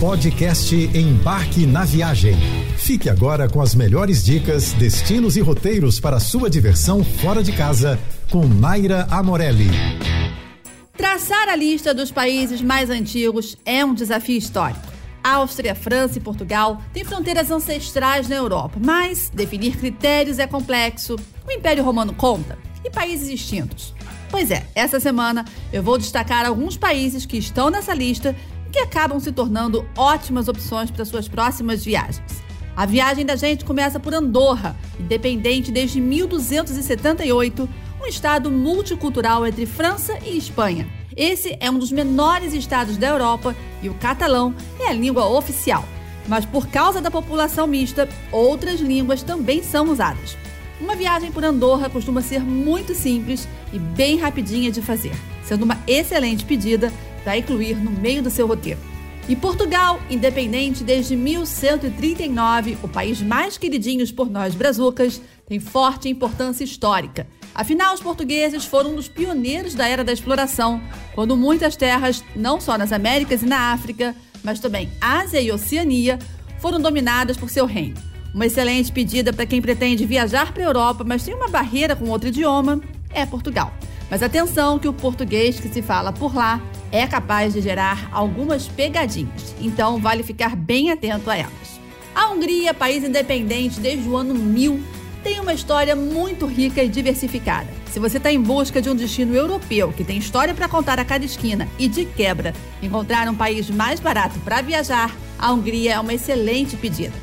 Podcast Embarque na Viagem. Fique agora com as melhores dicas, destinos e roteiros para sua diversão fora de casa com Naira Amorelli. Traçar a lista dos países mais antigos é um desafio histórico. Áustria, França e Portugal têm fronteiras ancestrais na Europa, mas definir critérios é complexo. O Império Romano conta e países extintos. Pois é, essa semana eu vou destacar alguns países que estão nessa lista que acabam se tornando ótimas opções para suas próximas viagens. A viagem da gente começa por Andorra, independente desde 1278, um estado multicultural entre França e Espanha. Esse é um dos menores estados da Europa e o catalão é a língua oficial. Mas por causa da população mista, outras línguas também são usadas. Uma viagem por Andorra costuma ser muito simples e bem rapidinha de fazer, sendo uma excelente pedida para incluir no meio do seu roteiro. E Portugal, independente desde 1139, o país mais queridinho por nós brazucas, tem forte importância histórica. Afinal, os portugueses foram um dos pioneiros da era da exploração, quando muitas terras, não só nas Américas e na África, mas também Ásia e Oceania, foram dominadas por seu reino. Uma excelente pedida para quem pretende viajar para a Europa, mas tem uma barreira com outro idioma, é Portugal. Mas atenção que o português que se fala por lá é capaz de gerar algumas pegadinhas, então vale ficar bem atento a elas. A Hungria, país independente desde o ano 1000, tem uma história muito rica e diversificada. Se você está em busca de um destino europeu que tem história para contar a cada esquina e, de quebra, encontrar um país mais barato para viajar, a Hungria é uma excelente pedida.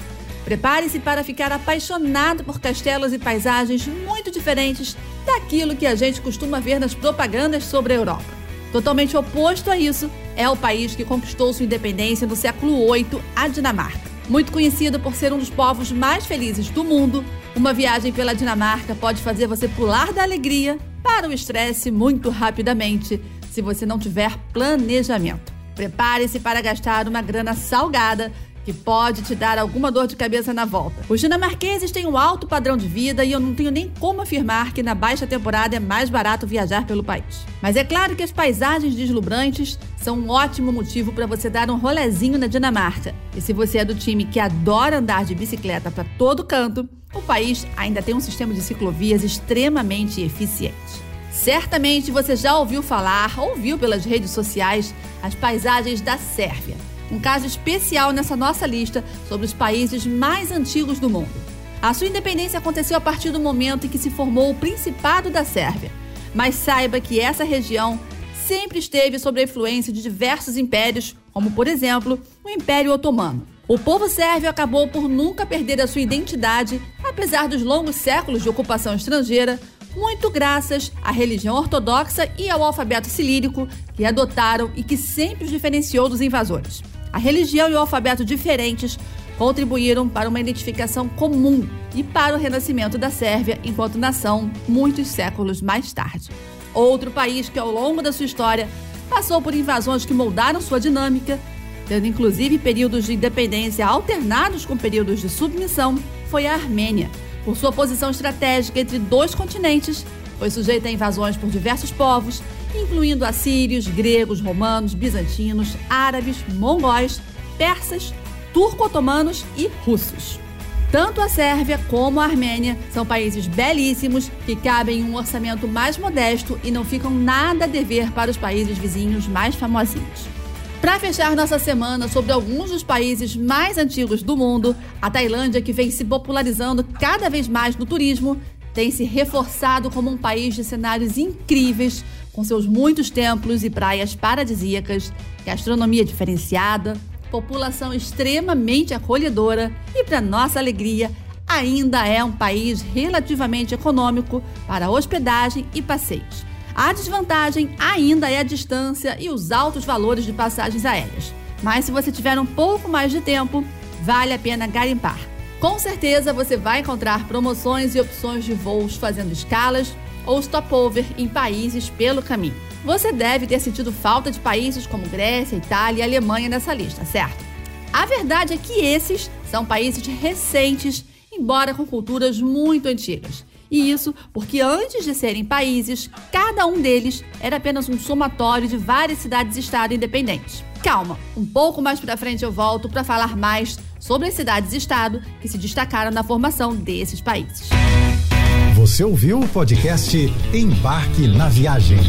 Prepare-se para ficar apaixonado por castelos e paisagens muito diferentes daquilo que a gente costuma ver nas propagandas sobre a Europa. Totalmente oposto a isso é o país que conquistou sua independência no século VIII, a Dinamarca. Muito conhecido por ser um dos povos mais felizes do mundo, uma viagem pela Dinamarca pode fazer você pular da alegria para o estresse muito rapidamente, se você não tiver planejamento. Prepare-se para gastar uma grana salgada que pode te dar alguma dor de cabeça na volta. Os dinamarqueses têm um alto padrão de vida e eu não tenho nem como afirmar que na baixa temporada é mais barato viajar pelo país. Mas é claro que as paisagens deslumbrantes são um ótimo motivo para você dar um rolezinho na Dinamarca. E se você é do time que adora andar de bicicleta para todo canto, o país ainda tem um sistema de ciclovias extremamente eficiente. Certamente você já ouviu falar, ouviu pelas redes sociais, as paisagens da Sérvia um caso especial nessa nossa lista sobre os países mais antigos do mundo. A sua independência aconteceu a partir do momento em que se formou o Principado da Sérvia. Mas saiba que essa região sempre esteve sob a influência de diversos impérios, como por exemplo o Império Otomano. O povo sérvio acabou por nunca perder a sua identidade, apesar dos longos séculos de ocupação estrangeira, muito graças à religião ortodoxa e ao alfabeto cilírico que adotaram e que sempre os diferenciou dos invasores. A religião e o alfabeto diferentes contribuíram para uma identificação comum e para o renascimento da Sérvia enquanto nação muitos séculos mais tarde. Outro país que, ao longo da sua história, passou por invasões que moldaram sua dinâmica, tendo inclusive períodos de independência alternados com períodos de submissão, foi a Armênia. Por sua posição estratégica entre dois continentes, foi sujeita a invasões por diversos povos incluindo assírios, gregos, romanos, bizantinos, árabes, mongóis, persas, turco-otomanos e russos. Tanto a Sérvia como a Armênia são países belíssimos que cabem em um orçamento mais modesto e não ficam nada a dever para os países vizinhos mais famosinhos. Para fechar nossa semana sobre alguns dos países mais antigos do mundo, a Tailândia, que vem se popularizando cada vez mais no turismo, tem se reforçado como um país de cenários incríveis com seus muitos templos e praias paradisíacas, gastronomia diferenciada, população extremamente acolhedora e, para nossa alegria, ainda é um país relativamente econômico para hospedagem e passeios. A desvantagem ainda é a distância e os altos valores de passagens aéreas. Mas se você tiver um pouco mais de tempo, vale a pena garimpar. Com certeza você vai encontrar promoções e opções de voos fazendo escalas ou stopover em países pelo caminho. Você deve ter sentido falta de países como Grécia, Itália e Alemanha nessa lista, certo? A verdade é que esses são países recentes, embora com culturas muito antigas. E isso porque antes de serem países, cada um deles era apenas um somatório de várias cidades-estado independentes. calma, um pouco mais para frente eu volto para falar mais sobre as cidades-estado que se destacaram na formação desses países. Você ouviu o podcast Embarque na Viagem.